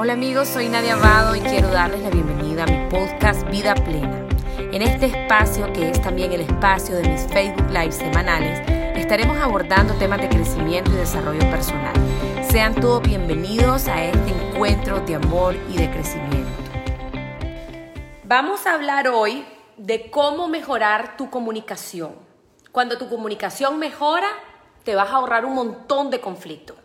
Hola amigos, soy Nadia Abado y quiero darles la bienvenida a mi podcast Vida Plena. En este espacio, que es también el espacio de mis Facebook Live semanales, estaremos abordando temas de crecimiento y desarrollo personal. Sean todos bienvenidos a este encuentro de amor y de crecimiento. Vamos a hablar hoy de cómo mejorar tu comunicación. Cuando tu comunicación mejora, te vas a ahorrar un montón de conflictos.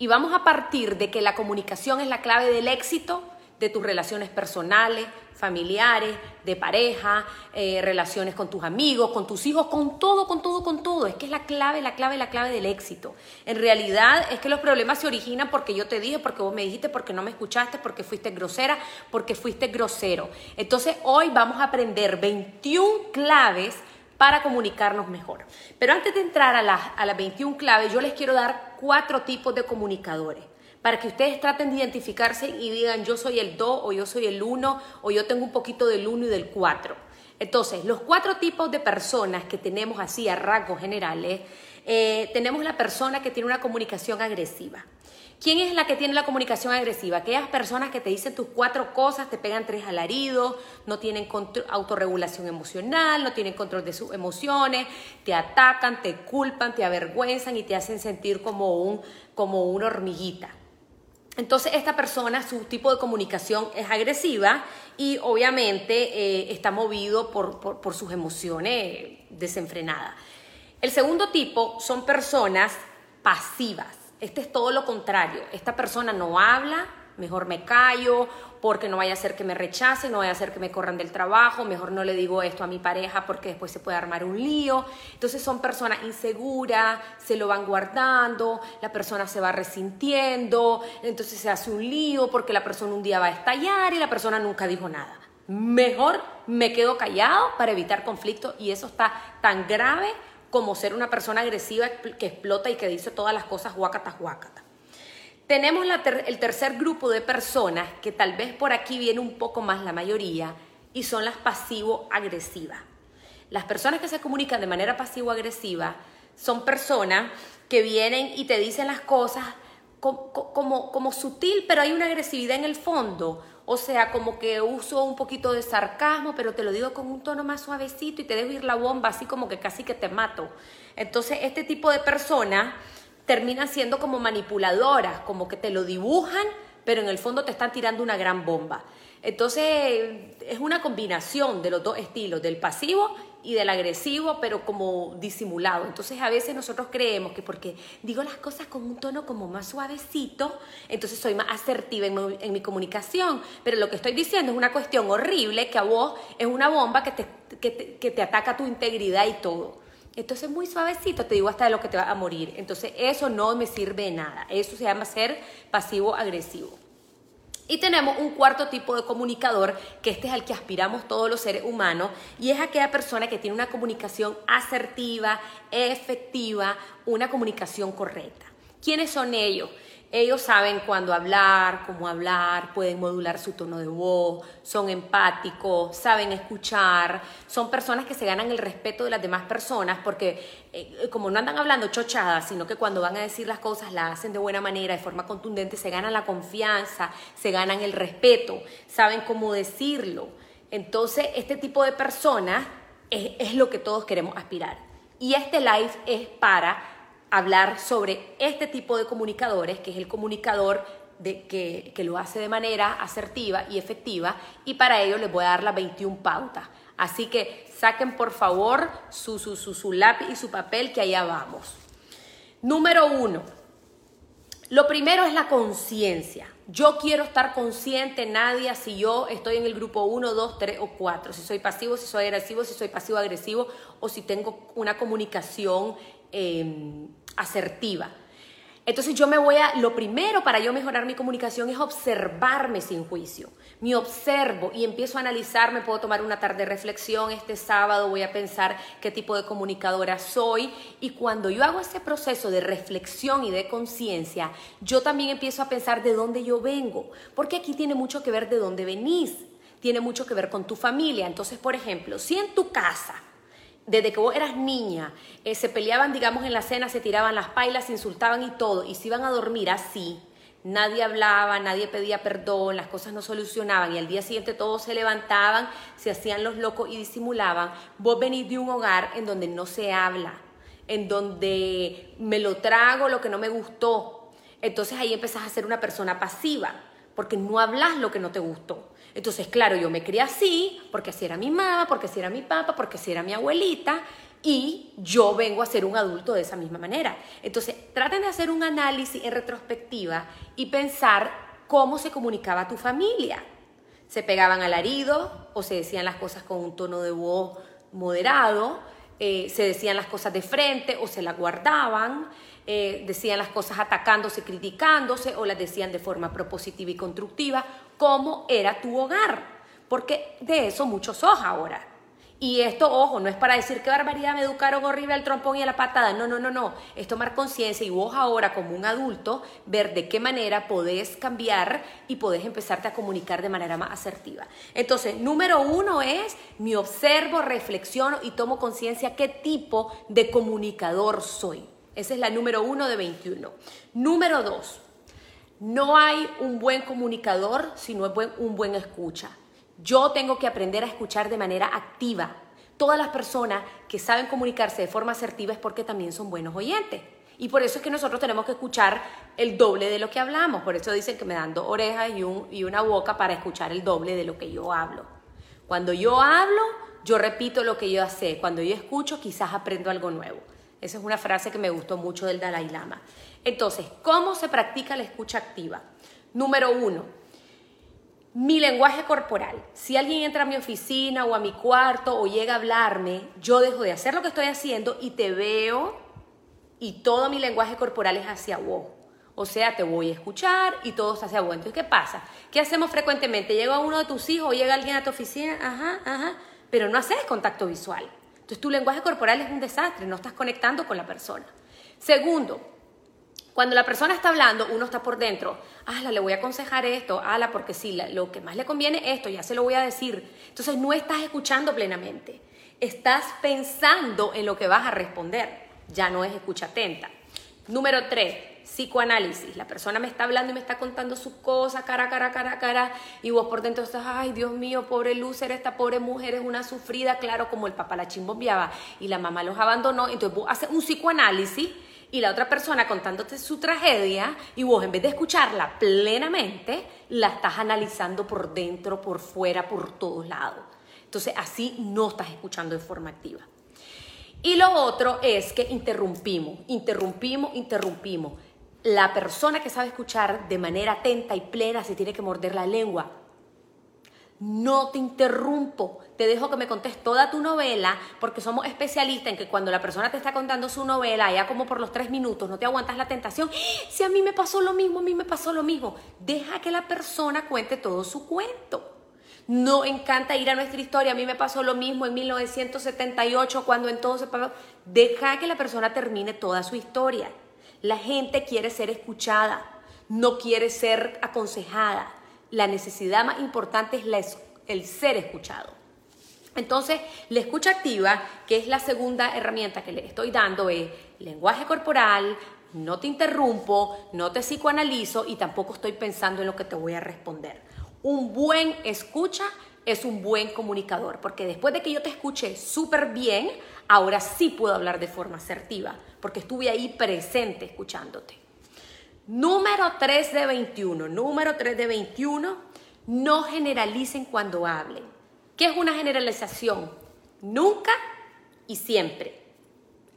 Y vamos a partir de que la comunicación es la clave del éxito de tus relaciones personales, familiares, de pareja, eh, relaciones con tus amigos, con tus hijos, con todo, con todo, con todo. Es que es la clave, la clave, la clave del éxito. En realidad es que los problemas se originan porque yo te dije, porque vos me dijiste, porque no me escuchaste, porque fuiste grosera, porque fuiste grosero. Entonces hoy vamos a aprender 21 claves para comunicarnos mejor. Pero antes de entrar a las, a las 21 claves, yo les quiero dar cuatro tipos de comunicadores para que ustedes traten de identificarse y digan yo soy el 2 o yo soy el 1 o yo tengo un poquito del 1 y del 4. Entonces, los cuatro tipos de personas que tenemos así a rasgos generales, eh, tenemos la persona que tiene una comunicación agresiva. ¿Quién es la que tiene la comunicación agresiva? Aquellas personas que te dicen tus cuatro cosas, te pegan tres alaridos, no tienen autorregulación emocional, no tienen control de sus emociones, te atacan, te culpan, te avergüenzan y te hacen sentir como, un, como una hormiguita. Entonces esta persona, su tipo de comunicación es agresiva y obviamente eh, está movido por, por sus emociones desenfrenadas. El segundo tipo son personas pasivas. Este es todo lo contrario. Esta persona no habla, mejor me callo, porque no vaya a ser que me rechace, no vaya a ser que me corran del trabajo, mejor no le digo esto a mi pareja porque después se puede armar un lío. Entonces son personas inseguras, se lo van guardando, la persona se va resintiendo, entonces se hace un lío porque la persona un día va a estallar y la persona nunca dijo nada. Mejor me quedo callado para evitar conflicto y eso está tan grave como ser una persona agresiva que explota y que dice todas las cosas guacata, guacata. Tenemos el tercer grupo de personas que tal vez por aquí viene un poco más la mayoría y son las pasivo-agresivas. Las personas que se comunican de manera pasivo-agresiva son personas que vienen y te dicen las cosas como, como, sutil, pero hay una agresividad en el fondo. O sea, como que uso un poquito de sarcasmo, pero te lo digo con un tono más suavecito y te dejo ir la bomba, así como que casi que te mato. Entonces, este tipo de personas terminan siendo como manipuladoras, como que te lo dibujan, pero en el fondo te están tirando una gran bomba. Entonces, es una combinación de los dos estilos, del pasivo y del agresivo, pero como disimulado. Entonces a veces nosotros creemos que porque digo las cosas con un tono como más suavecito, entonces soy más asertiva en mi, comunicación. Pero lo que estoy diciendo es una cuestión horrible que a vos es una bomba que te, que te, ataca tu integridad y todo. Entonces muy suavecito te digo hasta de lo que te va a morir. Entonces eso no me sirve de nada. Eso se llama ser pasivo-agresivo. Y tenemos un cuarto tipo de comunicador, que este es al que aspiramos todos los seres humanos, y es aquella persona que tiene una comunicación asertiva, efectiva, una comunicación correcta. ¿Quiénes son ellos? Ellos saben cuándo hablar, cómo hablar, pueden modular su tono de voz, son empáticos, saben escuchar, son personas que se ganan el respeto de las demás personas porque eh, como no andan hablando chochadas, sino que cuando van a decir las cosas las hacen de buena manera, de forma contundente, se ganan la confianza, se ganan el respeto, saben cómo decirlo. Entonces, este tipo de personas es, es lo que todos queremos aspirar. Y este live es para hablar sobre este tipo de comunicadores, que es el comunicador de, que, lo hace de manera asertiva y efectiva, y para ello les voy a dar las 21 pautas. Así que saquen por favor su, su, su lápiz y su papel, que allá vamos. Número uno, lo primero es la conciencia. Yo quiero estar consciente, Nadia, si yo estoy en el grupo 1, 2, 3 o 4, si soy pasivo, si soy agresivo, si soy pasivo-agresivo o si tengo una comunicación Em, asertiva. Entonces yo me voy a, lo primero para yo mejorar mi comunicación es observarme sin juicio. Me observo y empiezo a analizarme, puedo tomar una tarde de reflexión, este sábado voy a pensar qué tipo de comunicadora soy y cuando yo hago ese proceso de reflexión y de conciencia, yo también empiezo a pensar de dónde yo vengo, porque aquí tiene mucho que ver de dónde venís, tiene mucho que ver con tu familia. Entonces, por ejemplo, si en tu casa desde que vos eras niña, eh, se peleaban, digamos, en la cena, se tiraban las pailas, se insultaban y todo, y se iban a dormir así, nadie hablaba, nadie pedía perdón, las cosas no solucionaban y al día siguiente todos se levantaban, se hacían los locos y disimulaban, vos venís de un hogar en donde no se habla, en donde me lo trago lo que no me gustó. Entonces ahí empezás a ser una persona pasiva, porque no hablas lo que no te gustó. Entonces, claro, yo me crié así, porque así era mi mamá, porque así era mi papá, porque así era mi abuelita, y yo vengo a ser un adulto de esa misma manera. Entonces, traten de hacer un análisis en retrospectiva y pensar cómo se comunicaba tu familia. ¿Se pegaban alaridos o se decían las cosas con un tono de voz moderado? Eh, ¿Se decían las cosas de frente o se las guardaban? Eh, ¿Decían las cosas atacándose, criticándose o las decían de forma propositiva y constructiva? ¿Cómo era tu hogar? Porque de eso muchos sos ahora. Y esto, ojo, no es para decir qué barbaridad me educaron horrible al trompón y a la patada. No, no, no, no. Es tomar conciencia y vos ahora como un adulto ver de qué manera podés cambiar y podés empezarte a comunicar de manera más asertiva. Entonces, número uno es me observo, reflexiono y tomo conciencia qué tipo de comunicador soy. Esa es la número uno de 21. Número dos, no hay un buen comunicador si no es un buen escucha. Yo tengo que aprender a escuchar de manera activa. Todas las personas que saben comunicarse de forma asertiva es porque también son buenos oyentes. Y por eso es que nosotros tenemos que escuchar el doble de lo que hablamos. Por eso dicen que me dan dos orejas y, una boca para escuchar el doble de lo que yo hablo. Cuando yo hablo, yo repito lo que yo sé. Cuando yo escucho, quizás aprendo algo nuevo. Esa es una frase que me gustó mucho del Dalai Lama. Entonces, ¿cómo se practica la escucha activa? Número uno, mi lenguaje corporal. Si alguien entra a mi oficina o a mi cuarto o llega a hablarme, yo dejo de hacer lo que estoy haciendo y te veo y todo mi lenguaje corporal es hacia vos. O sea, te voy a escuchar y todo es hacia vos. Entonces, ¿qué pasa? ¿Qué hacemos frecuentemente? Llega uno de tus hijos o llega alguien a tu oficina, ajá, ajá, pero no haces contacto visual. Entonces, tu lenguaje corporal es un desastre, no estás conectando con la persona. Segundo, cuando la persona está hablando, uno está por dentro, ala, le voy a aconsejar esto, ala, porque sí, lo que más le conviene es esto, ya se lo voy a decir. Entonces no estás escuchando plenamente, estás pensando en lo que vas a responder, ya no es escucha atenta. Número tres, psicoanálisis. La persona me está hablando y me está contando sus cosas, cara, cara, cara, cara, y vos por dentro estás, ay, Dios mío, pobre Lucer, esta pobre mujer es una sufrida, claro, como el papá la chimbombeaba y la mamá los abandonó. Entonces vos haces un psicoanálisis y la otra persona contándote su tragedia y vos en vez de escucharla plenamente, la estás analizando por dentro, por fuera, por todos lados. Entonces así no estás escuchando de forma activa. Y lo otro es que interrumpimos, interrumpimos, interrumpimos. La persona que sabe escuchar de manera atenta y plena se tiene que morder la lengua no te interrumpo, te dejo que me contes toda tu novela, porque somos especialistas en que cuando la persona te está contando su novela, ya como por los tres minutos, no te aguantas la tentación, si a mí me pasó lo mismo, a mí me pasó lo mismo, deja que la persona cuente todo su cuento. No encanta ir a nuestra historia, a mí me pasó lo mismo en 1978, cuando entonces, deja que la persona termine toda su historia. La gente quiere ser escuchada, no quiere ser aconsejada la necesidad más importante es el ser escuchado. Entonces, la escucha activa, que es la segunda herramienta que le estoy dando, es lenguaje corporal, no te interrumpo, no te psicoanalizo y tampoco estoy pensando en lo que te voy a responder. Un buen escucha es un buen comunicador, porque después de que yo te escuché súper bien, ahora sí puedo hablar de forma asertiva, porque estuve ahí presente escuchándote. Número 3 de 21. Número 3 de 21. No generalicen cuando hablen. ¿Qué es una generalización? Nunca y siempre.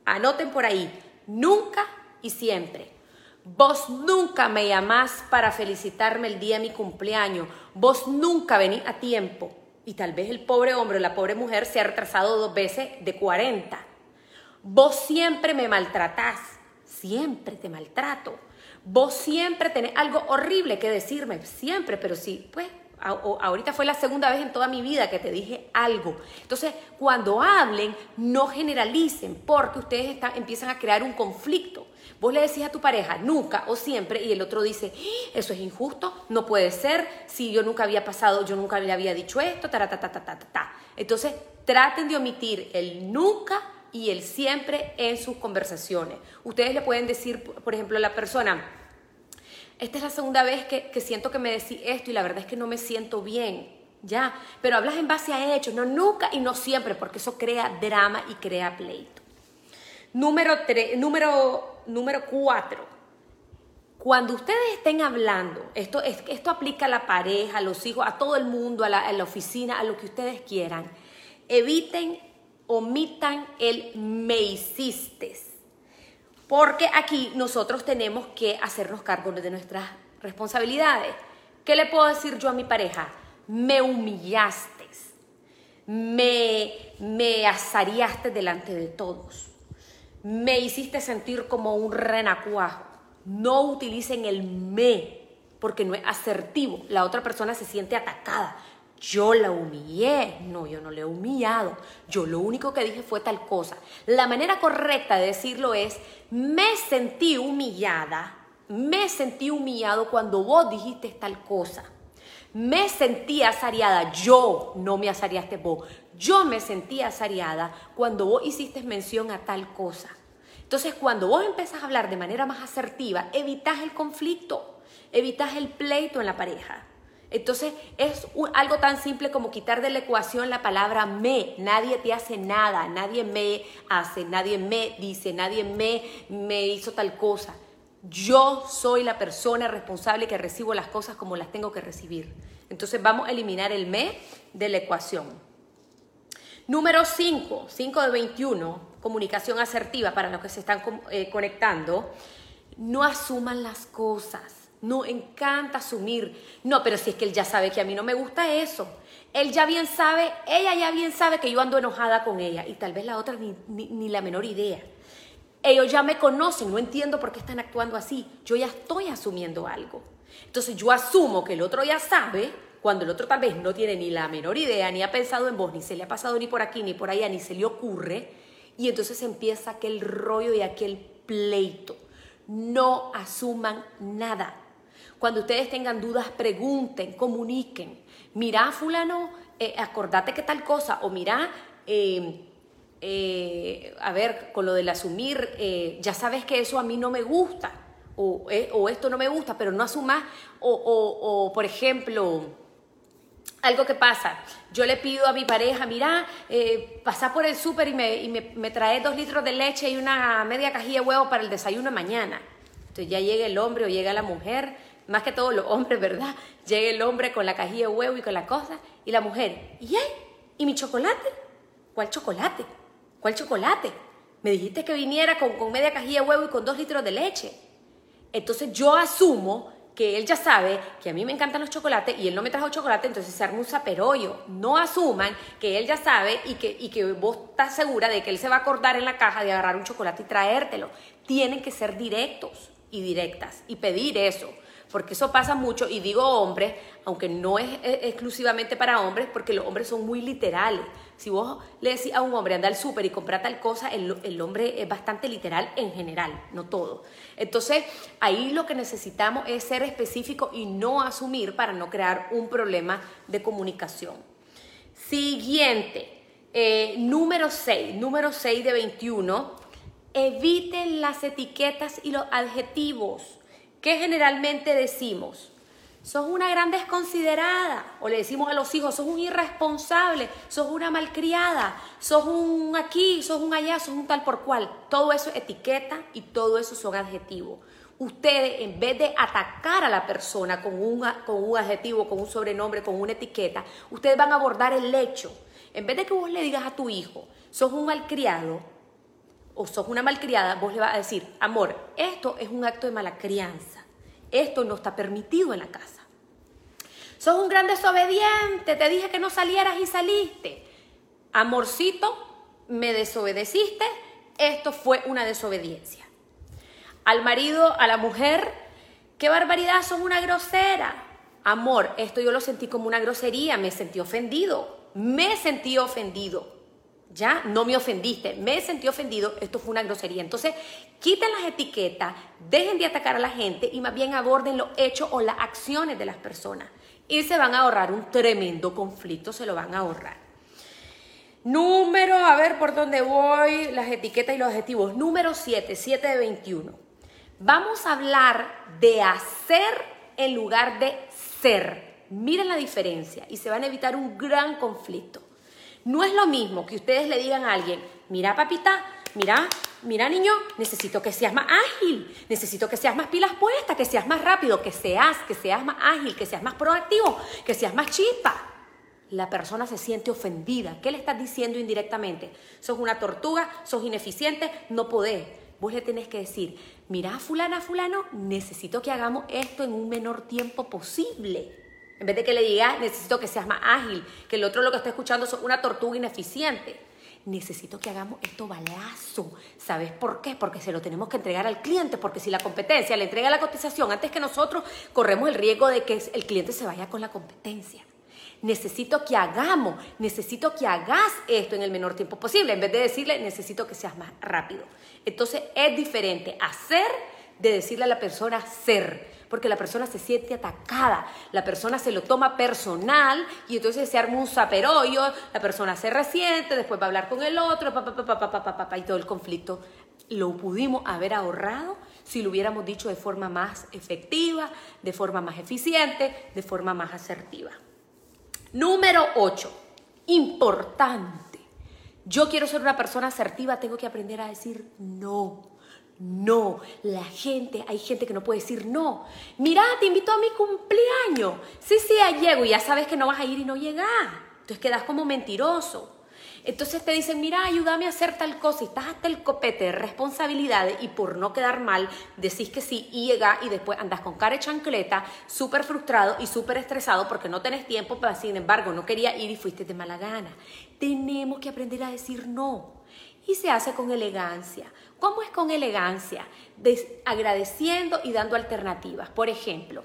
Anoten por ahí. Nunca y siempre. Vos nunca me llamás para felicitarme el día de mi cumpleaños. Vos nunca venís a tiempo. Y tal vez el pobre hombre o la pobre mujer se ha retrasado dos veces de 40. Vos siempre me maltratás. Siempre te maltrato. Vos siempre tenés algo horrible que decirme, siempre, pero sí, pues ahorita fue la segunda vez en toda mi vida que te dije algo. Entonces, cuando hablen, no generalicen, porque ustedes empiezan a crear un conflicto. Vos le decís a tu pareja nunca o siempre y el otro dice, ¡Ah! eso es injusto, no puede ser, si yo nunca había pasado, yo nunca le había dicho esto, ta, ta, ta, ta, ta, ta. Entonces, traten de omitir el nunca y el siempre en sus conversaciones. Ustedes le pueden decir, por ejemplo, a la persona, esta es la segunda vez que, que siento que me decís esto y la verdad es que no me siento bien. Ya, pero hablas en base a hechos, no nunca y no siempre, porque eso crea drama y crea pleito. Número, tres, número, número cuatro. Cuando ustedes estén hablando, esto, esto aplica a la pareja, a los hijos, a todo el mundo, a la, a la oficina, a lo que ustedes quieran, eviten, omitan el me hiciste. Porque aquí nosotros tenemos que hacernos cargo de nuestras responsabilidades. ¿Qué le puedo decir yo a mi pareja? Me humillaste, me, me asariaste delante de todos, me hiciste sentir como un renacuajo. No utilicen el me porque no es asertivo. La otra persona se siente atacada. Yo la humillé. No, yo no le he humillado. Yo lo único que dije fue tal cosa. La manera correcta de decirlo es, me sentí humillada. Me sentí humillado cuando vos dijiste tal cosa. Me sentí asariada. Yo no me asariaste vos. Yo me sentí asariada cuando vos hiciste mención a tal cosa. Entonces, cuando vos empezás a hablar de manera más asertiva, evitas el conflicto, evitas el pleito en la pareja. Entonces, es algo tan simple como quitar de la ecuación la palabra me. Nadie te hace nada, nadie me hace, nadie me dice, nadie me, me hizo tal cosa. Yo soy la persona responsable que recibo las cosas como las tengo que recibir. Entonces, vamos a eliminar el me de la ecuación. Número 5, 5 de 21 comunicación asertiva para los que se están eh, conectando, no asuman las cosas. No encanta asumir. No, pero si es que él ya sabe que a mí no me gusta eso. Él ya bien sabe, ella ya bien sabe que yo ando enojada con ella y tal vez la otra ni, ni la menor idea. Ellos ya me conocen, no entiendo por qué están actuando así. Yo ya estoy asumiendo algo. Entonces yo asumo que el otro ya sabe cuando el otro tal vez no tiene ni la menor idea, ni ha pensado en vos, ni se le ha pasado ni por aquí, ni por allá, ni se le ocurre y entonces empieza aquel rollo y aquel pleito. No asuman nada. Cuando ustedes tengan dudas, pregunten, comuniquen. Mira, fulano, eh, acordate que tal cosa, o mira, em, eh, a ver, con lo del asumir, eh, ya sabes que eso a mí no me gusta, o, esto no me gusta, pero no asumas, o, o por ejemplo, algo que pasa, yo le pido a mi pareja, mira, eh, pasa por el súper y, me, y me, trae dos litros de leche y una media cajilla de huevo para el desayuno de mañana. Entonces ya llega el hombre o llega la mujer, más que todo los hombres, ¿verdad? Llega el hombre con la cajilla de huevo y con la cosa, y la mujer, ¿y? ¿Y mi chocolate? ¿Cuál chocolate? ¿Cuál chocolate? Me dijiste que viniera con, con media cajilla de huevo y con dos litros de leche. Entonces yo asumo que él ya sabe que a mí me encantan los chocolates y él no me trajo chocolate, entonces se arma un zaperollo. No asuman que él ya sabe y que, y que vos estás segura de que él se va a acordar en la caja de agarrar un chocolate y traértelo. Tienen que ser directos y directas y pedir eso porque eso pasa mucho, y digo hombres, aunque no es exclusivamente para hombres, porque los hombres son muy literales. Si vos le decís a un hombre anda al súper y compra tal cosa, el, el, hombre es bastante literal en general, no todo. Entonces, ahí lo que necesitamos es ser específico y no asumir para no crear un problema de comunicación. Siguiente, eh, número 6, número 6 de 21, eviten las etiquetas y los adjetivos. ¿Qué generalmente decimos? Sos una gran desconsiderada. O le decimos a los hijos, sos un irresponsable, sos una malcriada, sos un aquí, sos un allá, sos un tal por cual. Todo eso es etiqueta y todo eso son adjetivos. Ustedes, en vez de atacar a la persona con un, con un adjetivo, con un sobrenombre, con una etiqueta, ustedes van a abordar el hecho. En vez de que vos le digas a tu hijo, sos un malcriado, o sos una malcriada, vos le vas a decir, amor, esto es un acto de mala crianza. Esto no está permitido en la casa. Sos un gran desobediente, te dije que no salieras y saliste. Amorcito, me desobedeciste, esto fue una desobediencia. Al marido, a la mujer, qué barbaridad, sos una grosera. Amor, esto yo lo sentí como una grosería, me sentí ofendido, me sentí ofendido ya no me ofendiste, me sentí ofendido, esto fue una grosería. Entonces, quiten las etiquetas, dejen de atacar a la gente y más bien aborden los hechos o las acciones de las personas. Y se van a ahorrar un tremendo conflicto, se lo van a ahorrar. Número, a ver por dónde voy, las etiquetas y los adjetivos. Número 7, 7 de 21. Vamos a hablar de hacer en lugar de ser. Miren la diferencia y se van a evitar un gran conflicto. No es lo mismo que ustedes le digan a alguien, mira papita, mira, mira niño, necesito que seas más ágil, necesito que seas más pilas puestas, que seas más rápido, que seas, que seas más ágil, que seas más proactivo, que seas más chispa. La persona se siente ofendida. ¿Qué le estás diciendo indirectamente? Sos una tortuga, sos ineficiente, no podés. Vos le tenés que decir, mira fulana, fulano, necesito que hagamos esto en un menor tiempo posible. En vez de que le digas, necesito que seas más ágil, que el otro lo que está escuchando es una tortuga ineficiente necesito que hagamos esto balazo. ¿Sabes por qué? Porque se lo tenemos que entregar al cliente, porque si la competencia le entrega la cotización antes que nosotros, corremos el riesgo de que el cliente se vaya con la competencia. Necesito que hagamos, necesito que hagas esto en el menor tiempo posible, en vez de decirle, necesito que seas más rápido. Entonces es diferente hacer de decirle a la persona ser porque la persona se siente atacada, la persona se lo toma personal y entonces se arma un zaperollo, la persona se resiente, después va a hablar con el otro, pa, y todo el conflicto lo pudimos haber ahorrado si lo hubiéramos dicho de forma más efectiva, de forma más eficiente, de forma más asertiva. Número 8, importante. Yo quiero ser una persona asertiva, tengo que aprender a decir no no. La gente, hay gente que no puede decir no. Mira, te invito a mi cumpleaños. Sí, sí, ahí llego y ya sabes que no vas a ir y no llegas. Entonces quedas como mentiroso. Entonces te dicen, mira, ayúdame a hacer tal cosa y estás hasta el copete de responsabilidades y por no quedar mal decís que sí y llega y después andas con cara de chancleta, súper frustrado y súper estresado porque no tenés tiempo, pero sin embargo no quería ir y fuiste de mala gana. Tenemos que aprender a decir no y se hace con elegancia. ¿Cómo es con elegancia? agradeciendo y dando alternativas. Por ejemplo,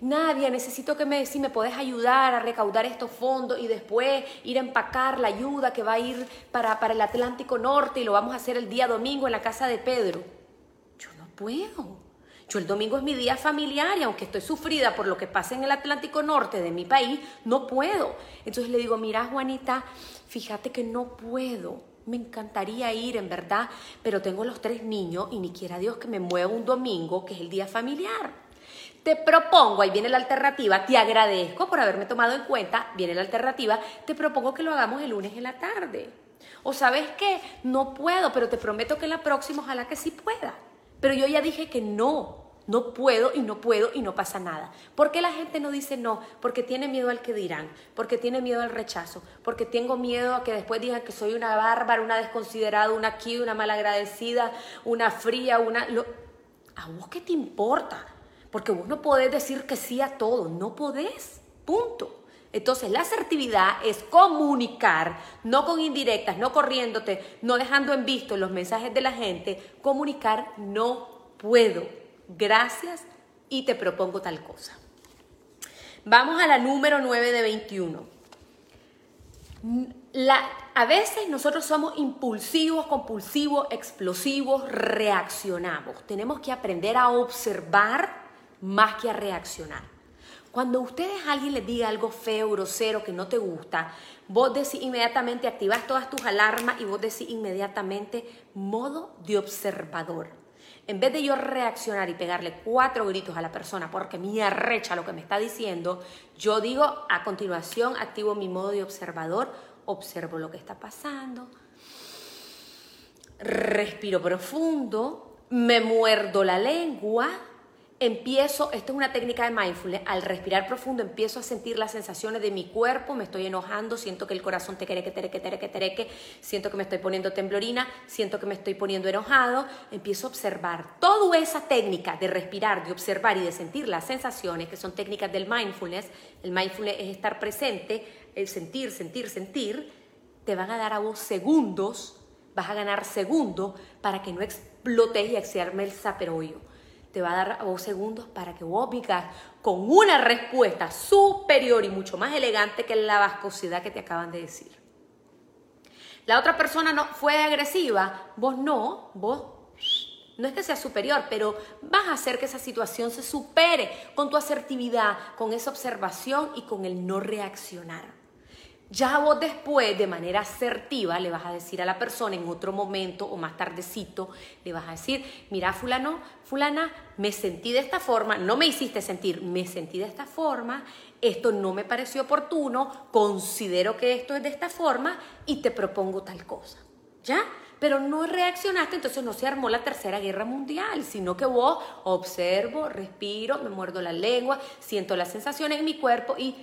Nadia, necesito que me, si me puedes ayudar a recaudar estos fondos y después ir a empacar la ayuda que va a ir para, para el Atlántico Norte y lo vamos a hacer el día domingo en la casa de Pedro. Yo no puedo. Yo el domingo es mi día familiar y aunque estoy sufrida por lo que pasa en el Atlántico Norte de mi país, no puedo. Entonces le digo, mira Juanita, fíjate que no puedo me encantaría ir, en verdad, pero tengo los tres niños y ni quiera Dios que me mueva un domingo, que es el día familiar. Te propongo, ahí viene la alternativa, te agradezco por haberme tomado en cuenta, viene la alternativa, te propongo que lo hagamos el lunes en la tarde. O sabes qué, no puedo, pero te prometo que la próxima ojalá que sí pueda. Pero yo ya dije que no, no puedo y no puedo y no pasa nada. ¿Por qué la gente no dice no? Porque tiene miedo al que dirán, porque tiene miedo al rechazo, porque tengo miedo a que después digan que soy una bárbara, una desconsiderada, una aquí, una malagradecida, una fría, una... ¿A vos qué te importa? Porque vos no podés decir que sí a todo, no podés, punto. Entonces la asertividad es comunicar, no con indirectas, no corriéndote, no dejando en visto los mensajes de la gente, comunicar no puedo gracias y te propongo tal cosa. Vamos a la número 9 de 21. a veces nosotros somos impulsivos, compulsivos, explosivos, reaccionamos. Tenemos que aprender a observar más que a reaccionar. Cuando ustedes a alguien les diga algo feo, grosero, que no te gusta, vos decís inmediatamente, activas todas tus alarmas y vos decís inmediatamente modo de observador. En vez de yo reaccionar y pegarle cuatro gritos a la persona porque me arrecha lo que me está diciendo, yo digo a continuación, activo mi modo de observador, observo lo que está pasando, respiro profundo, me muerdo la lengua empiezo, esto es una técnica de mindfulness, al respirar profundo empiezo a sentir las sensaciones de mi cuerpo, me estoy enojando, siento que el corazón te quiere que tereque, tereque, tereque, siento que me estoy poniendo temblorina, siento que me estoy poniendo enojado, empiezo a observar. Toda esa técnica de respirar, de observar y de sentir las sensaciones, que son técnicas del mindfulness, el mindfulness es estar presente, el sentir, sentir, sentir, te van a dar a vos segundos, vas a ganar segundos para que no explotes y se arme el zaperoyo te va a dar vos segundos para que vos picas con una respuesta superior y mucho más elegante que la vascosidad que te acaban de decir. La otra persona no fue agresiva, vos no, vos no es que sea superior, pero vas a hacer que esa situación se supere con tu asertividad, con esa observación y con el no reaccionar. Ya vos después, de manera asertiva, le vas a decir a la persona en otro momento o más tardecito, le vas a decir, mira fulano, fulana, me sentí de esta forma, no me hiciste sentir, me sentí de esta forma, esto no me pareció oportuno, considero que esto es de esta forma y te propongo tal cosa. ¿Ya? Pero no reaccionaste, entonces no se armó la tercera guerra mundial, sino que vos observo, respiro, me muerdo la lengua, siento la sensación en mi cuerpo y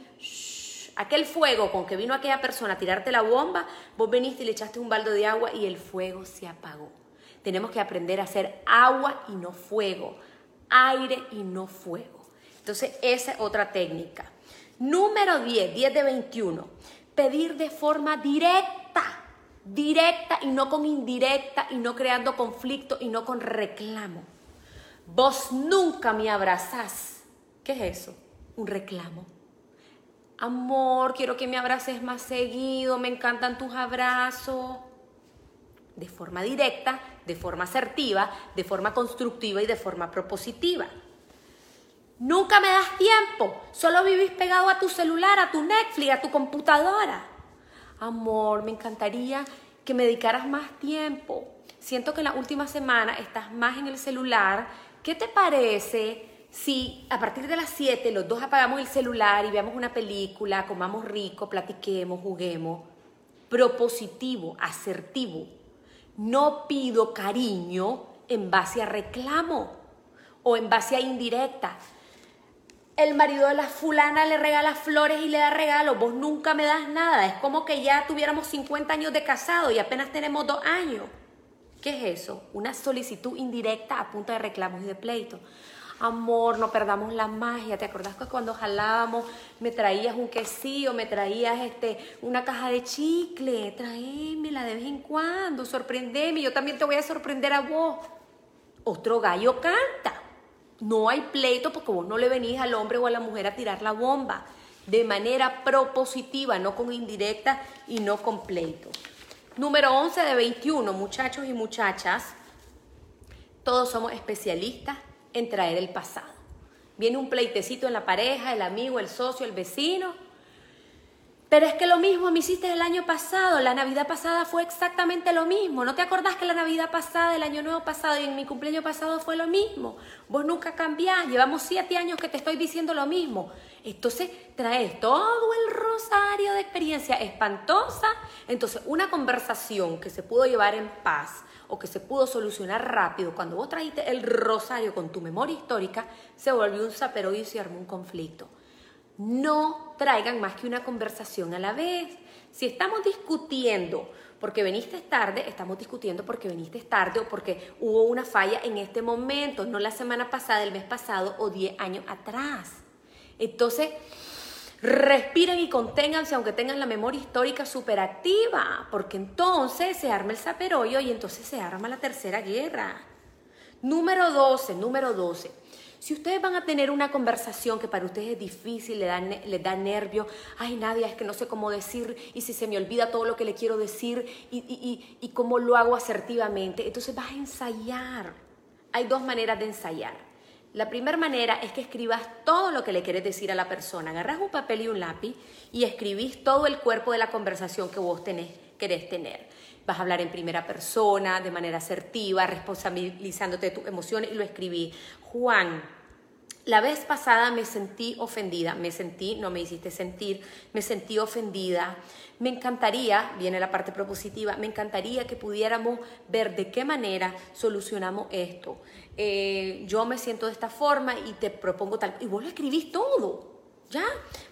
aquel fuego con que vino aquella persona a tirarte la bomba, vos veniste y le echaste un baldo de agua y el fuego se apagó. Tenemos que aprender a hacer agua y no fuego, aire y no fuego. Entonces, esa es otra técnica. Número 10, 10 de 21. Pedir de forma directa, directa y no con indirecta y no creando conflicto y no con reclamo. Vos nunca me abrazás. ¿Qué es eso? Un reclamo amor, quiero que me abraces más seguido, me encantan tus abrazos. De forma directa, de forma asertiva, de forma constructiva y de forma propositiva. Nunca me das tiempo, solo vivís pegado a tu celular, a tu Netflix, a tu computadora. Amor, me encantaría que me dedicaras más tiempo. Siento que en la última semana estás más en el celular. ¿Qué te parece si a partir de las 7 los dos apagamos el celular y veamos una película, comamos rico, platiquemos, juguemos, propositivo, asertivo, no pido cariño en base a reclamo o en base a indirecta. El marido de la fulana le regala flores y le da regalos, vos nunca me das nada. Es como que ya tuviéramos 50 años de casado y apenas tenemos dos años. ¿Qué es eso? Una solicitud indirecta a punta de reclamos y de pleito amor, no perdamos la magia. ¿Te acordás que cuando jalábamos me traías un quesillo, me traías este, una caja de chicle? Tráemela de vez en cuando, sorprendeme, yo también te voy a sorprender a vos. Otro gallo canta. No hay pleito porque vos no le venís al hombre o a la mujer a tirar la bomba. De manera propositiva, no con indirecta y no con pleito. Número 11 de 21, muchachos y muchachas, todos somos especialistas en traer el pasado. Viene un pleitecito en la pareja, el amigo, el socio, el vecino. Pero es que lo mismo me hiciste el año pasado, la Navidad pasada fue exactamente lo mismo. ¿No te acordás que la Navidad pasada, el año nuevo pasado y en mi cumpleaños pasado fue lo mismo? Vos nunca cambiás, llevamos siete años que te estoy diciendo lo mismo. Entonces traes todo el rosario de experiencia espantosa. Entonces una conversación que se pudo llevar en paz, o que se pudo solucionar rápido, cuando vos trajiste el rosario con tu memoria histórica, se volvió un zaperoyo y se armó un conflicto. No traigan más que una conversación a la vez. Si estamos discutiendo porque viniste tarde, estamos discutiendo porque viniste tarde o porque hubo una falla en este momento, no la semana pasada, el mes pasado o 10 años atrás. Entonces, Respiren y conténganse aunque tengan la memoria histórica súper activa, porque entonces se arma el zaperoyo y entonces se arma la tercera guerra. Número 12, número 12. Si ustedes van a tener una conversación que para ustedes es difícil, les da, le da nervio, ay Nadia, es que no sé cómo decir, y si se me olvida todo lo que le quiero decir, y, y, y cómo lo hago asertivamente, entonces vas a ensayar. Hay dos maneras de ensayar. La primera manera es que escribas todo lo que le quieres decir a la persona. Agarras un papel y un lápiz y escribís todo el cuerpo de la conversación que vos tenés, querés tener. Vas a hablar en primera persona, de manera asertiva, responsabilizándote de tus emociones y lo escribí. Juan, la vez pasada me sentí ofendida, me sentí, no me hiciste sentir, me sentí ofendida. Me encantaría, viene la parte propositiva, me encantaría que pudiéramos ver de qué manera solucionamos esto. Eh, yo me siento de esta forma y te propongo tal. Y vos lo escribís todo. ¿Ya?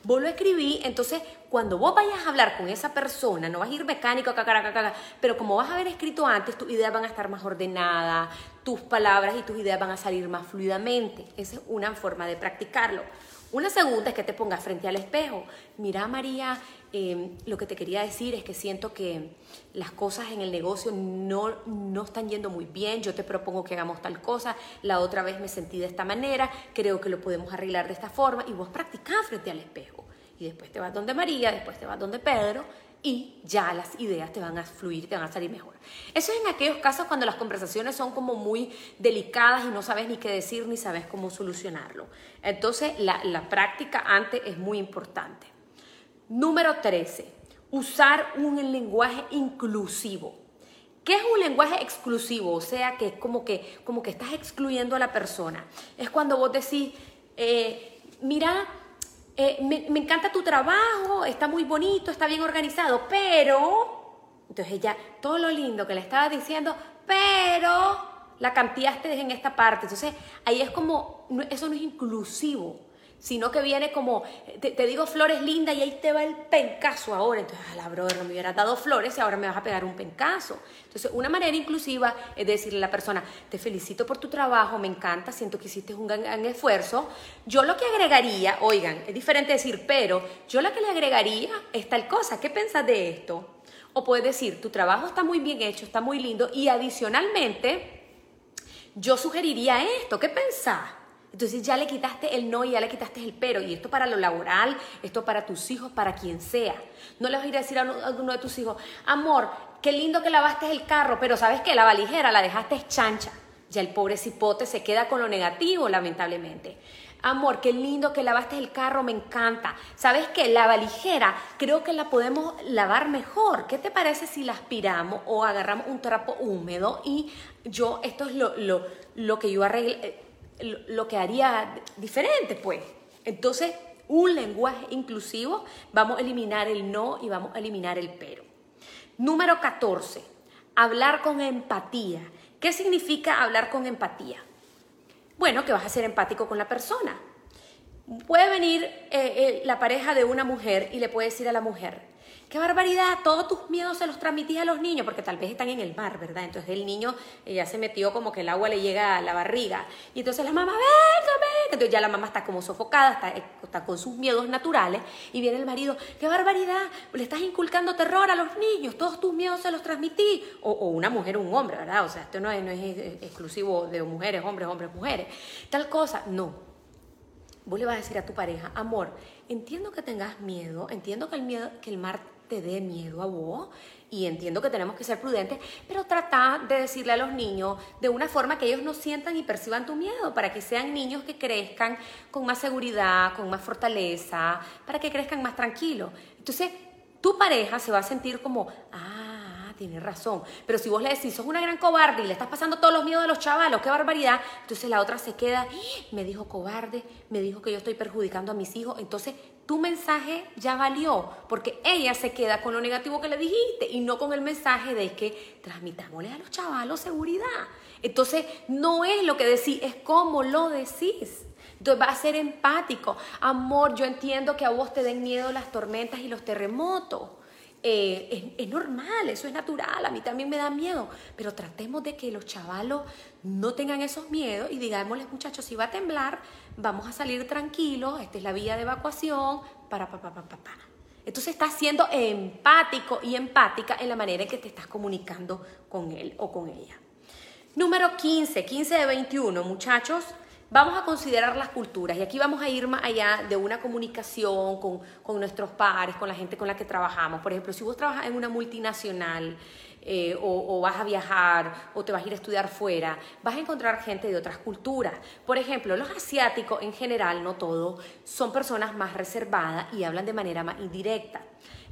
Vos lo escribí, entonces cuando vos vayas a hablar con esa persona, no vas a ir mecánico, caca, pero como vas a haber escrito antes, tus ideas van a estar más ordenadas, tus palabras y tus ideas van a salir más fluidamente. Esa es una forma de practicarlo. Una segunda es que te pongas frente al espejo. Mira, María, em, lo que te quería decir es que siento que las cosas en el negocio no, no están yendo muy bien. Yo te propongo que hagamos tal cosa. La otra vez me sentí de esta manera. Creo que lo podemos arreglar de esta forma. Y vos practicás frente al espejo. Y después te vas donde María, después te vas donde Pedro y ya las ideas te van a fluir, te van a salir mejor. Eso es en aquellos casos cuando las conversaciones son como muy delicadas y no sabes ni qué decir ni sabes cómo solucionarlo. Entonces la, la práctica antes es muy importante. Número 13. usar un lenguaje inclusivo. ¿Qué es un lenguaje exclusivo? O sea, que es como que, como que estás excluyendo a la persona. Es cuando vos decís, eh, mira, eh, me, encanta tu trabajo, está muy bonito, está bien organizado, pero, entonces ella, todo lo lindo que le estaba diciendo, pero la cambiaste en esta parte. Entonces ahí es como, eso no es inclusivo sino que viene como, te, digo flores lindas y ahí te va el pencazo ahora. Entonces, a la brother, no me hubieras dado flores y ahora me vas a pegar un pencazo. Entonces, una manera inclusiva es decirle a la persona, te felicito por tu trabajo, me encanta, siento que hiciste un gran, esfuerzo. Yo lo que agregaría, oigan, es diferente decir, pero yo lo que le agregaría es tal cosa, ¿qué piensas de esto? O puedes decir, tu trabajo está muy bien hecho, está muy lindo y adicionalmente, yo sugeriría esto, ¿qué pensás? Entonces ya le quitaste el no y ya le quitaste el pero. Y esto para lo laboral, esto para tus hijos, para quien sea. No le vas a ir a decir a uno de tus hijos, amor, qué lindo que lavaste el carro, pero ¿sabes qué? La valijera la dejaste chancha. Ya el pobre cipote se queda con lo negativo, lamentablemente. Amor, qué lindo que lavaste el carro, me encanta. ¿Sabes qué? La valijera creo que la podemos lavar mejor. ¿Qué te parece si la aspiramos o agarramos un trapo húmedo y yo, esto es lo, lo, lo que yo arreglé lo que haría diferente, pues. Entonces, un lenguaje inclusivo, vamos a eliminar el no y vamos a eliminar el pero. Número 14, hablar con empatía. ¿Qué significa hablar con empatía? Bueno, que vas a ser empático con la persona. Puede venir eh, eh, la pareja de una mujer y le puede decir a la mujer, qué barbaridad, todos tus miedos se los transmitís a los niños, porque tal vez están en el mar, ¿verdad? Entonces el niño ya se metió como que el agua le llega a la barriga. Y entonces la mamá, venga. Entonces ya la mamá está como sofocada, está, está con sus miedos naturales. Y viene el marido, qué barbaridad, le estás inculcando terror a los niños, todos tus miedos se los transmití. O, o una mujer o un hombre, ¿verdad? O sea, esto no es, no es exclusivo de mujeres, hombres, hombres, mujeres. Tal cosa, no vos le vas a decir a tu pareja, amor, entiendo que tengas miedo, entiendo que el, miedo, que el mar te dé miedo a vos y entiendo que tenemos que ser prudentes, pero trata de decirle a los niños de una forma que ellos no sientan y perciban tu miedo, para que sean niños que crezcan con más seguridad, con más fortaleza, para que crezcan más tranquilos. Entonces, tu pareja se va a sentir como, ah, tiene razón. Pero si vos le decís, sos una gran cobarde y le estás pasando todos los miedos a los chavalos, qué barbaridad, entonces la otra se queda, me dijo cobarde, me dijo que yo estoy perjudicando a mis hijos, entonces tu mensaje ya valió, porque ella se queda con lo negativo que le dijiste y no con el mensaje de que transmitámosle a los chavalos seguridad. Entonces, no es lo que decís, es cómo lo decís. Entonces va a ser empático. Amor, yo entiendo que a vos te den miedo las tormentas y los terremotos. Eh, es, normal, eso es natural, a mí también me da miedo, pero tratemos de que los chavalos no tengan esos miedos y digámosles muchachos, si va a temblar, vamos a salir tranquilos, esta es la vía de evacuación, para, para, para, para. Entonces estás siendo empático y empática en la manera en que te estás comunicando con él o con ella. Número 15, 15 de 21, muchachos, Vamos a considerar las culturas y aquí vamos a ir más allá de una comunicación con, con nuestros pares, con la gente con la que trabajamos. Por ejemplo, si vos trabajas en una multinacional eh, o, o, vas a viajar o te vas a ir a estudiar fuera, vas a encontrar gente de otras culturas. Por ejemplo, los asiáticos en general, no todos, son personas más reservadas y hablan de manera más indirecta.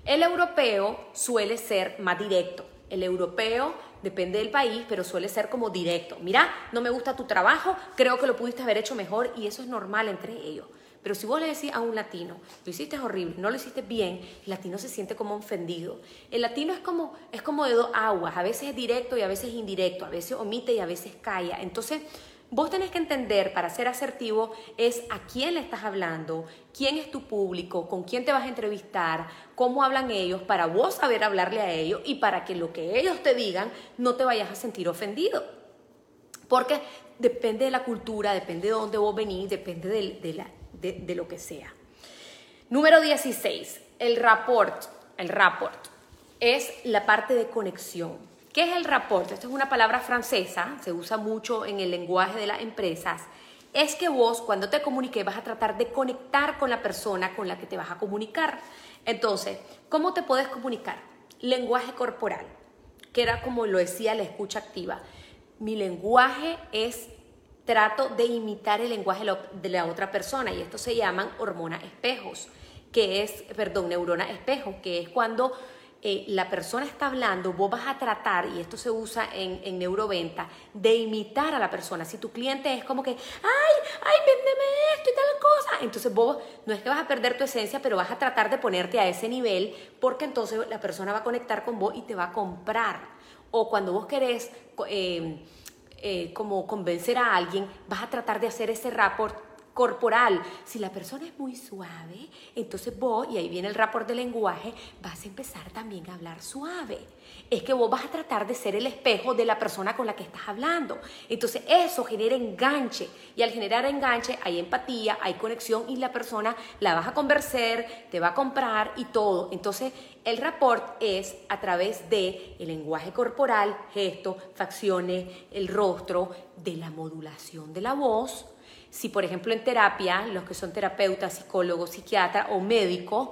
El europeo suele ser más directo. El europeo depende del país, pero suele ser como directo. Mira, no me gusta tu trabajo, creo que lo pudiste haber hecho mejor y eso es normal entre ellos. Pero si vos le decís a un latino, lo hiciste horrible, no lo hiciste bien, el latino se siente como ofendido. El latino es como, es como de dos aguas, a veces es directo y a veces es indirecto, a veces omite y a veces calla. Entonces, Vos tenés que entender para ser asertivo es a quién le estás hablando, quién es tu público, con quién te vas a entrevistar, cómo hablan ellos, para vos saber hablarle a ellos y para que lo que ellos te digan no te vayas a sentir ofendido. Porque depende de la cultura, depende de dónde vos venís, depende de, de lo que sea. Número 16, el rapport. El rapport es la parte de conexión. ¿Qué es el rapport? Esto es una palabra francesa, se usa mucho en el lenguaje de las empresas. Es que vos cuando te comuniques vas a tratar de conectar con la persona con la que te vas a comunicar. Entonces, ¿cómo te puedes comunicar? Lenguaje corporal, que era como lo decía la escucha activa. Mi lenguaje es trato de imitar el lenguaje de la otra persona y esto se llaman hormonas espejos. que es, perdón, neurona espejo, que es cuando eh, la persona está hablando, vos vas a tratar, y esto se usa en, en, neuroventa, de imitar a la persona. Si tu cliente es como que, ay, ay, véndeme esto y tal cosa, entonces vos no es que vas a perder tu esencia, pero vas a tratar de ponerte a ese nivel, porque entonces la persona va a conectar con vos y te va a comprar. O cuando vos querés eh, eh, como convencer a alguien, vas a tratar de hacer ese rapport corporal. Si la persona es muy suave, entonces vos, y ahí viene el rapport de lenguaje, vas a empezar también a hablar suave. Es que vos vas a tratar de ser el espejo de la persona con la que estás hablando. Entonces eso genera enganche y al generar enganche hay empatía, hay conexión y la persona la vas a convencer, te va a comprar y todo. Entonces el rapport es a través de el lenguaje corporal, gestos, facciones, el rostro, de la modulación de la voz, si, por ejemplo, en terapia, los que son terapeutas, psicólogos, psiquiatras o médicos,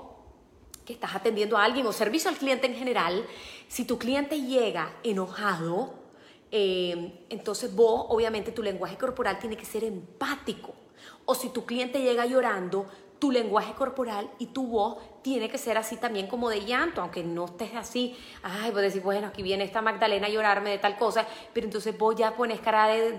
que estás atendiendo a alguien o servicio al cliente en general, si tu cliente llega enojado, eh, entonces vos, obviamente, tu lenguaje corporal tiene que ser empático. O si tu cliente llega llorando, tu lenguaje corporal y tu voz tiene que ser así también como de llanto, aunque no estés así, ay, vos decís, bueno, aquí viene esta Magdalena a llorarme de tal cosa, pero entonces vos ya pones cara de,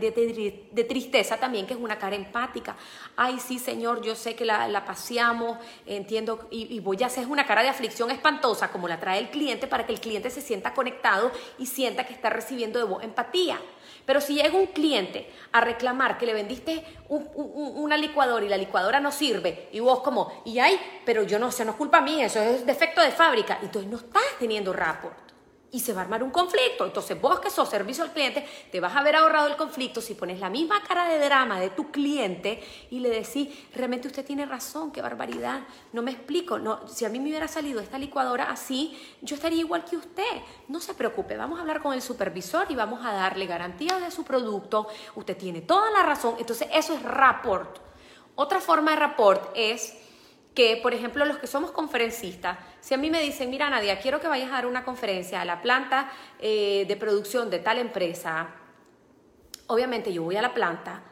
de, tristeza también, que es una cara empática. Ay, sí, Señor, yo sé que la, la paseamos, entiendo, y, y vos ya haces una cara de aflicción espantosa como la trae el cliente para que el cliente se sienta conectado y sienta que está recibiendo de vos empatía. Pero si llega un cliente a reclamar que le vendiste una licuadora y la licuadora no sirve, y vos como, y ay, pero yo no sé, no es culpa mía, eso es defecto de fábrica, entonces no estás teniendo rapport y se va a armar un conflicto. Entonces vos que sos servicio al cliente, te vas a haber ahorrado el conflicto si pones la misma cara de drama de tu cliente y le decís, realmente usted tiene razón, qué barbaridad, no me explico, no, si a mí me hubiera salido esta licuadora así, yo estaría igual que usted. No se preocupe, vamos a hablar con el supervisor y vamos a darle garantía de su producto, usted tiene toda la razón, entonces eso es rapport. Otra forma de rapport es que, por ejemplo, los que somos conferencistas, si a mí me dicen, mira Nadia, quiero que vayas a dar una conferencia a la planta eh, de producción de tal empresa, obviamente yo voy a la planta,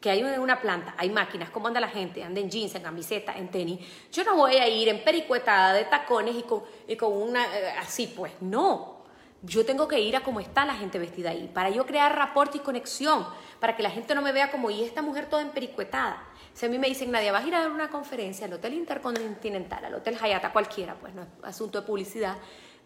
que hay una planta, hay máquinas, cómo anda la gente, anda en jeans, en camiseta, en tenis, yo no voy a ir en pericuetada de tacones y con, y con una, eh, así pues, no. Yo tengo que ir a cómo está la gente vestida ahí, para yo crear rapport y conexión, para que la gente no me vea como, y esta mujer toda empericuetada. Si a mí me dicen, Nadia, vas a ir a dar una conferencia al Hotel Intercontinental, al Hotel Hayata, cualquiera, pues no es asunto de publicidad.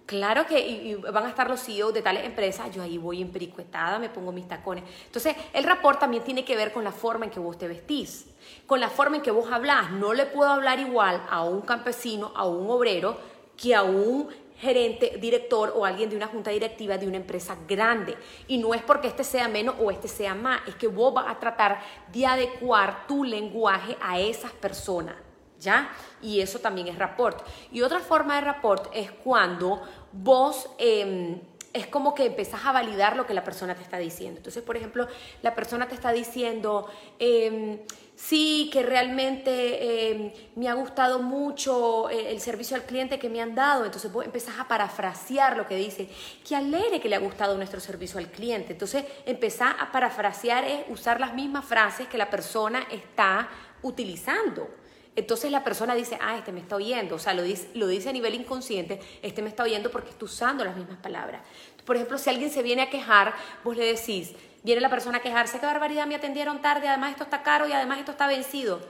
Claro que van a estar los CEOs de tales empresas, yo ahí voy empericuetada, me pongo mis tacones. Entonces, el rapport también tiene que ver con la forma en que vos te vestís, con la forma en que vos hablás. No le puedo hablar igual a un campesino, a un obrero, que a un gerente, director o alguien de una junta directiva de una empresa grande. Y no es porque este sea menos o este sea más, es que vos vas a tratar de adecuar tu lenguaje a esas personas. ¿Ya? Y eso también es rapport. Y otra forma de rapport es cuando vos em, es como que empezás a validar lo que la persona te está diciendo. Entonces, por ejemplo, la persona te está diciendo, em, sí, que realmente em, me ha gustado mucho eh, el servicio al cliente que me han dado. Entonces, vos empezás a parafrasear lo que dice, que alegre que le ha gustado nuestro servicio al cliente. Entonces, empezás a parafrasear es usar las mismas frases que la persona está utilizando. Entonces la persona dice, ah, este me está oyendo, o sea, lo dice, lo dice a nivel inconsciente, este me está oyendo porque está usando las mismas palabras. Por ejemplo, si alguien se viene a quejar, vos le decís, viene la persona a quejarse, qué barbaridad, me atendieron tarde, además esto está caro y además esto está vencido.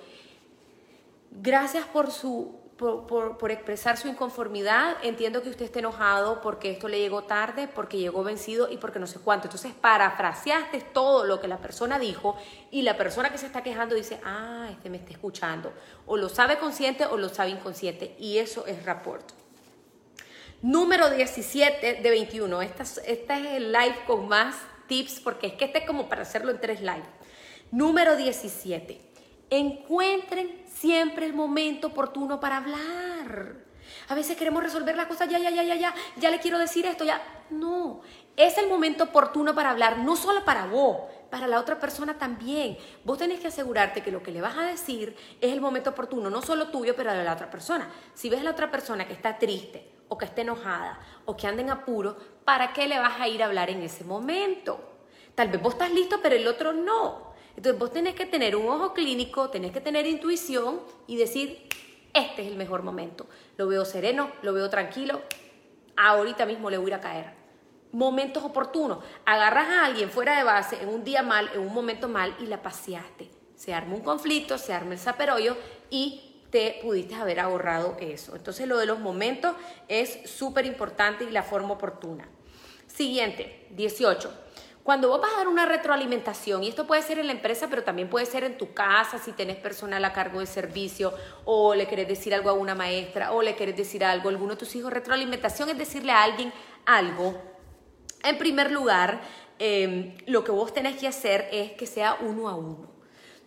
Gracias por su por, expresar su inconformidad. Entiendo que usted esté enojado porque esto le llegó tarde, porque llegó vencido y porque no sé cuánto. Entonces, parafraseaste todo lo que la persona dijo y la persona que se está quejando dice, ah, este me está escuchando. O lo sabe consciente o lo sabe inconsciente. Y eso es rapport. Número 17 de 21. Esta, esta es el live con más tips porque es que este es como para hacerlo en tres lives. Número 17. Encuentren siempre el momento oportuno para hablar. A veces queremos resolver la cosa ya, ya, ya, ya, ya, ya le quiero decir esto, ya. No, es el momento oportuno para hablar, no solo para vos, para la otra persona también. Vos tenés que asegurarte que lo que le vas a decir es el momento oportuno, no solo tuyo, pero de la otra persona. Si ves a la otra persona que está triste o que está enojada o que anda en apuro, ¿para qué le vas a ir a hablar en ese momento? Tal vez vos estás listo, pero el otro no. Entonces vos tenés que tener un ojo clínico, tenés que tener intuición y decir, este es el mejor momento. Lo veo sereno, lo veo tranquilo, ahorita mismo le voy a caer. Momentos oportunos. Agarras a alguien fuera de base en un día mal, en un momento mal y la paseaste. Se arma un conflicto, se arma el zaperollo y te pudiste haber ahorrado eso. Entonces lo de los momentos es súper importante y la forma oportuna. Siguiente, 18. Cuando vos vas a dar una retroalimentación, y esto puede ser en la empresa, pero también puede ser en tu casa, si tenés personal a cargo de servicio, o le querés decir algo a una maestra, o le querés decir algo a alguno de tus hijos, retroalimentación es decirle a alguien algo. En primer lugar, em, lo que vos tenés que hacer es que sea uno a uno.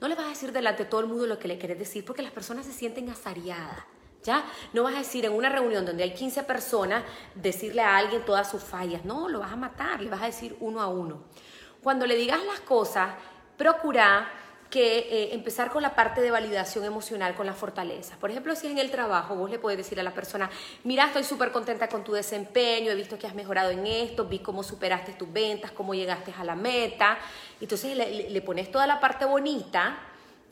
No le vas a decir delante de todo el mundo lo que le querés decir, porque las personas se sienten asariadas. ¿Ya? No vas a decir en una reunión donde hay 15 personas, decirle a alguien todas sus fallas. No, lo vas a matar, le vas a decir uno a uno. Cuando le digas las cosas, procura que eh, empezar con la parte de validación emocional, con las fortalezas. Por ejemplo, si es en el trabajo, vos le puedes decir a la persona, mira, estoy súper contenta con tu desempeño, he visto que has mejorado en esto, vi cómo superaste tus ventas, cómo llegaste a la meta. Entonces le, le pones toda la parte bonita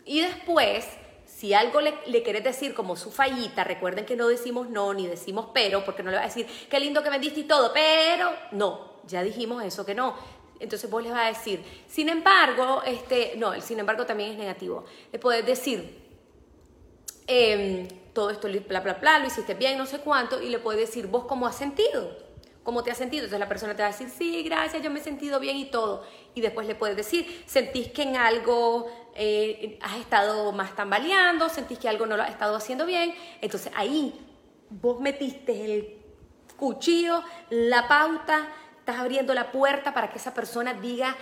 y después si algo le, le, querés decir como su fallita, recuerden que no decimos no ni decimos pero, porque no le va a decir, qué lindo que vendiste y todo, pero no, ya dijimos eso que no. Entonces vos les vas a decir, sin embargo, este, no, el sin embargo también es negativo. Le podés decir, em, todo esto, bla, bla, bla, lo hiciste bien, no sé cuánto, y le puedes decir, vos cómo has sentido, cómo te has sentido. Entonces la persona te va a decir, sí, gracias, yo me he sentido bien y todo. Y después le puedes decir, sentís que en algo eh, has estado más tambaleando, sentís que algo no lo has estado haciendo bien, entonces ahí vos metiste el cuchillo, la pauta, estás abriendo la puerta para que esa persona diga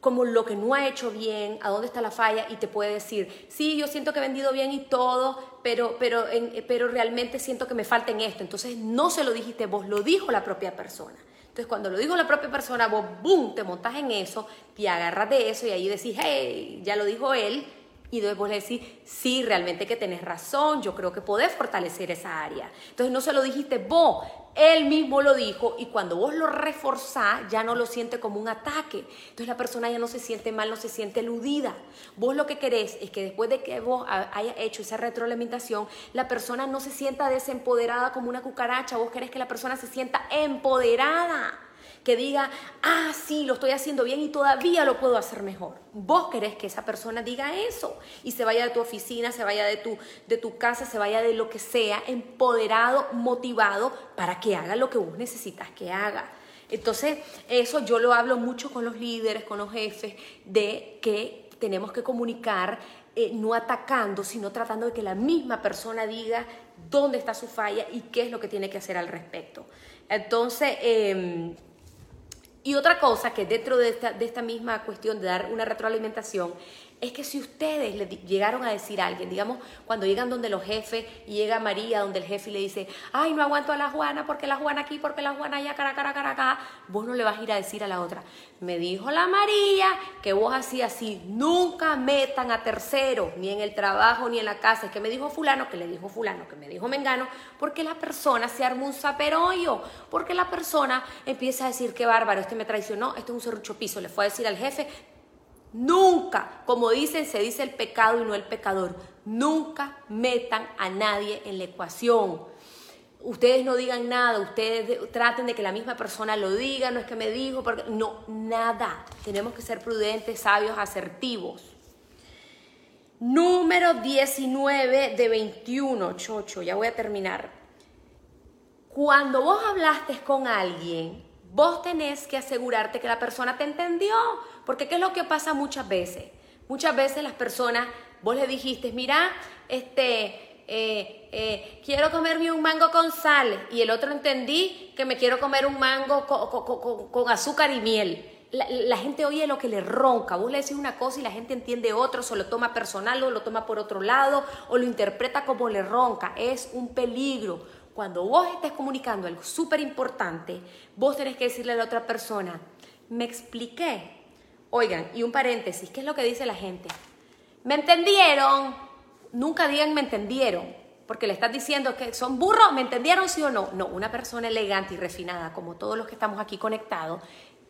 como lo que no ha hecho bien, a dónde está la falla y te puede decir, sí, yo siento que he vendido bien y todo, pero, pero, pero realmente siento que me falta en esto. Entonces no se lo dijiste vos, lo dijo la propia persona. Entonces, cuando lo dijo la propia persona, vos, boom, te montas en eso, te agarras de eso y ahí decís, hey, ya lo dijo él. Y después le decís, sí, realmente que tenés razón, yo creo que podés fortalecer esa área. Entonces, no se lo dijiste vos, él mismo lo dijo y cuando vos lo reforzás ya no lo siente como un ataque. Entonces la persona ya no se siente mal, no se siente eludida. Vos lo que querés es que después de que vos hayas hecho esa retroalimentación, la persona no se sienta desempoderada como una cucaracha. Vos querés que la persona se sienta empoderada que diga, ah, sí, lo estoy haciendo bien y todavía lo puedo hacer mejor. Vos querés que esa persona diga eso y se vaya de tu oficina, se vaya de tu, de tu casa, se vaya de lo que sea, empoderado, motivado para que haga lo que vos necesitas que haga. Entonces, eso yo lo hablo mucho con los líderes, con los jefes, de que tenemos que comunicar eh, no atacando, sino tratando de que la misma persona diga dónde está su falla y qué es lo que tiene que hacer al respecto. Entonces, em, y otra cosa que dentro de esta, de esta misma cuestión de dar una retroalimentación es que si ustedes le llegaron a decir a alguien, digamos, cuando llegan donde los jefes y llega María donde el jefe le dice, ay, no aguanto a la Juana porque la Juana aquí, porque la Juana allá, cara, cara, cara, acá, vos no le vas a ir a decir a la otra, me dijo la María que vos así, así, nunca metan a tercero, ni en el trabajo, ni en la casa, es que me dijo fulano, que le dijo fulano, que me dijo mengano, porque la persona se arma un zaperollo, porque la persona empieza a decir, qué bárbaro, este me traicionó, este es un serrucho piso, le fue a decir al jefe, Nunca, como dicen, se dice el pecado y no el pecador. Nunca metan a nadie en la ecuación. Ustedes no digan nada, ustedes traten de que la misma persona lo diga, no es que me dijo, porque no, nada. Tenemos que ser prudentes, sabios, asertivos. Número 19 de 21, chocho, ya voy a terminar. Cuando vos hablaste con alguien, vos tenés que asegurarte que la persona te entendió. Porque ¿qué es lo que pasa muchas veces? Muchas veces las personas, vos le dijiste, mira, este, eh, eh, quiero comerme un mango con sal. Y el otro entendí que me quiero comer un mango con, azúcar y miel. La, gente oye lo que le ronca. Vos le decís una cosa y la gente entiende otro, o lo toma personal o lo toma por otro lado o lo interpreta como le ronca. Es un peligro. Cuando vos estés comunicando algo súper importante, vos tenés que decirle a la otra persona, me expliqué, Oigan, y un paréntesis, ¿qué es lo que dice la gente? ¿Me entendieron? Nunca digan me entendieron, porque le estás diciendo que son burros, ¿me entendieron sí o no? No, una persona elegante y refinada, como todos los que estamos aquí conectados,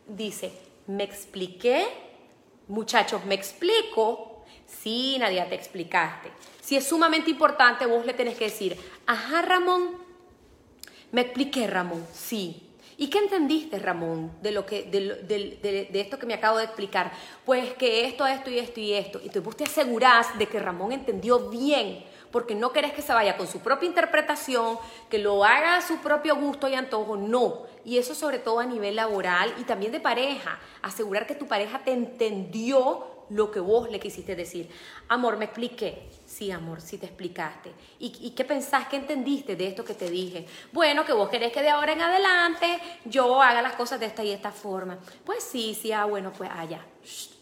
dice, me expliqué, muchachos, me explico, Sí, Nadia, te explicaste. Si es sumamente importante, vos le tenés que decir, ajá, Ramón, me expliqué, Ramón, sí. ¿Y qué entendiste, Ramón, de, lo que, de, esto que me acabo de explicar? Pues que esto, esto y esto y esto. Y vos te asegurás de que Ramón entendió bien, porque no querés que se vaya con su propia interpretación, que lo haga a su propio gusto y antojo, no. Y eso sobre todo a nivel laboral y también de pareja. Asegurar que tu pareja te entendió lo que vos le quisiste decir. Amor, me expliqué. Sí, amor, sí te explicaste. ¿Y, qué pensás, qué entendiste de esto que te dije? Bueno, que vos querés que de ahora en adelante yo haga las cosas de esta y esta forma. Pues sí, sí, ah, bueno, pues allá.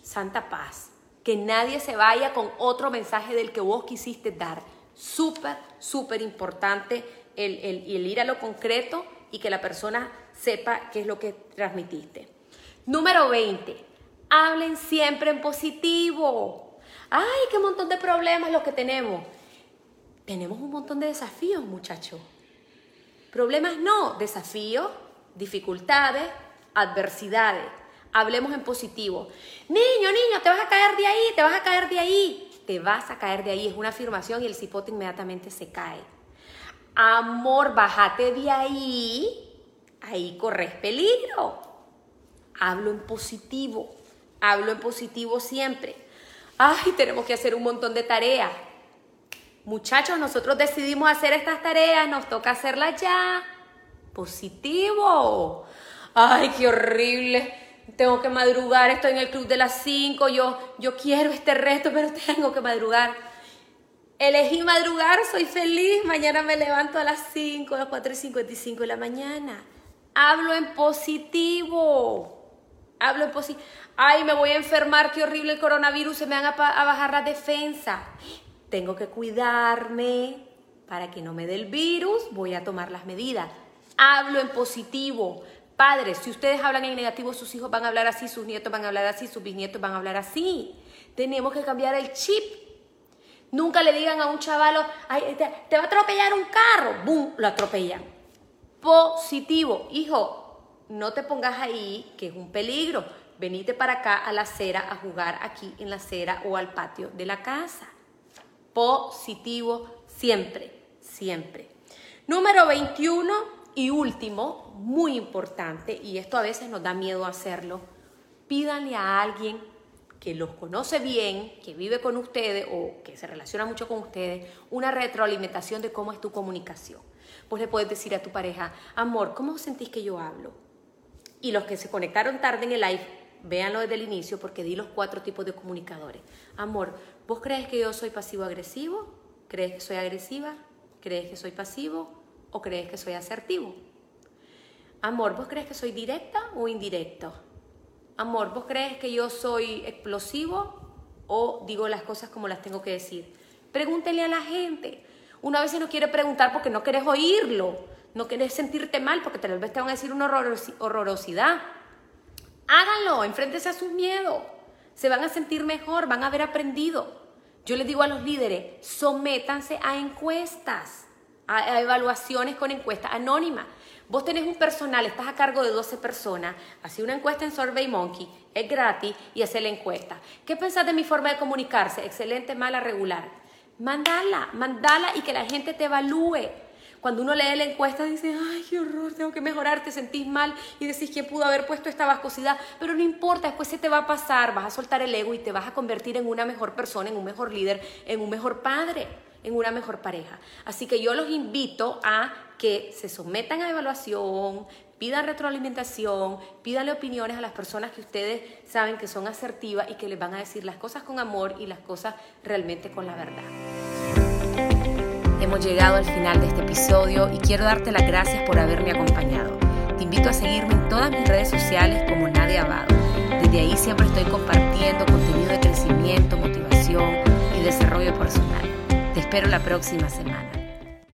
santa paz. Que nadie se vaya con otro mensaje del que vos quisiste dar. Súper, súper importante el, el ir a lo concreto y que la persona sepa qué es lo que transmitiste. Número 20. Hablen siempre en positivo. ¡Ay, qué montón de problemas los que tenemos! Tenemos un montón de desafíos, muchachos. Problemas no, desafíos, dificultades, adversidades. Hablemos en positivo. Niño, niño, te vas a caer de ahí, te vas a caer de ahí. Te vas a caer de ahí. Es una afirmación y el cipote inmediatamente se cae. Amor, bájate de ahí. Ahí corres peligro. Hablo en positivo. Hablo en positivo siempre ay, tenemos que hacer un montón de tareas. Muchachos, nosotros decidimos hacer estas tareas, nos toca hacerlas ya. Positivo. Ay, qué horrible. Tengo que madrugar, estoy en el club de las 5, yo, yo quiero este reto, pero tengo que madrugar. Elegí madrugar, soy feliz, mañana me levanto a las 5, a las 4 y 55 de la mañana. Hablo en positivo. Hablo en positivo ay, me voy a enfermar, qué horrible el coronavirus, se me van a, bajar las defensas. Tengo que cuidarme para que no me dé el virus, voy a tomar las medidas. Hablo en positivo. Padres, si ustedes hablan en negativo, sus hijos van a hablar así, sus nietos van a hablar así, sus bisnietos van a hablar así. Tenemos que cambiar el chip. Nunca le digan a un chavalo, ay, te, te va a atropellar un carro. ¡Bum! Lo atropellan. Positivo. Hijo, no te pongas ahí, que es un peligro venite para acá a la acera a jugar aquí en la acera o al patio de la casa. Positivo siempre, siempre. Número 21 y último, muy importante, y esto a veces nos da miedo hacerlo, pídanle a alguien que los conoce bien, que vive con ustedes o que se relaciona mucho con ustedes, una retroalimentación de cómo es tu comunicación. Pues le puedes decir a tu pareja, amor, ¿cómo sentís que yo hablo? Y los que se conectaron tarde en el live, véanlo desde el inicio porque di los cuatro tipos de comunicadores. Amor, ¿vos crees que yo soy pasivo-agresivo? ¿Crees que soy agresiva? ¿Crees que soy pasivo? ¿O crees que soy asertivo? Amor, ¿vos crees que soy directa o indirecto? Amor, ¿vos crees que yo soy explosivo o digo las cosas como las tengo que decir? Pregúntele a la gente. Una vez no quiere preguntar porque no quieres oírlo, no quieres sentirte mal porque tal vez te van a decir una horrorosidad. Háganlo, enfréntese a sus miedos. Se van a sentir mejor, van a haber aprendido. Yo les digo a los líderes, sométanse a encuestas, a, evaluaciones con encuestas anónimas. Vos tenés un personal, estás a cargo de 12 personas, hacé una encuesta en SurveyMonkey, es gratis y hace la encuesta. ¿Qué pensás de mi forma de comunicarse? Excelente, mala, regular. Mandala, mandala y que la gente te evalúe. Cuando uno lee la encuesta dice, ay, qué horror, tengo que mejorar, te sentís mal y decís que pudo haber puesto esta vascosidad, pero no importa, después se te va a pasar, vas a soltar el ego y te vas a convertir en una mejor persona, en un mejor líder, en un mejor padre, en una mejor pareja. Así que yo los invito a que se sometan a evaluación, pidan retroalimentación, pídanle opiniones a las personas que ustedes saben que son asertivas y que les van a decir las cosas con amor y las cosas realmente con la verdad. Hemos llegado al final de este episodio y quiero darte las gracias por haberme acompañado. Te invito a seguirme en todas mis redes sociales como Nadia Abado. Desde ahí siempre estoy compartiendo contenido de crecimiento, motivación y desarrollo personal. Espero la próxima semana.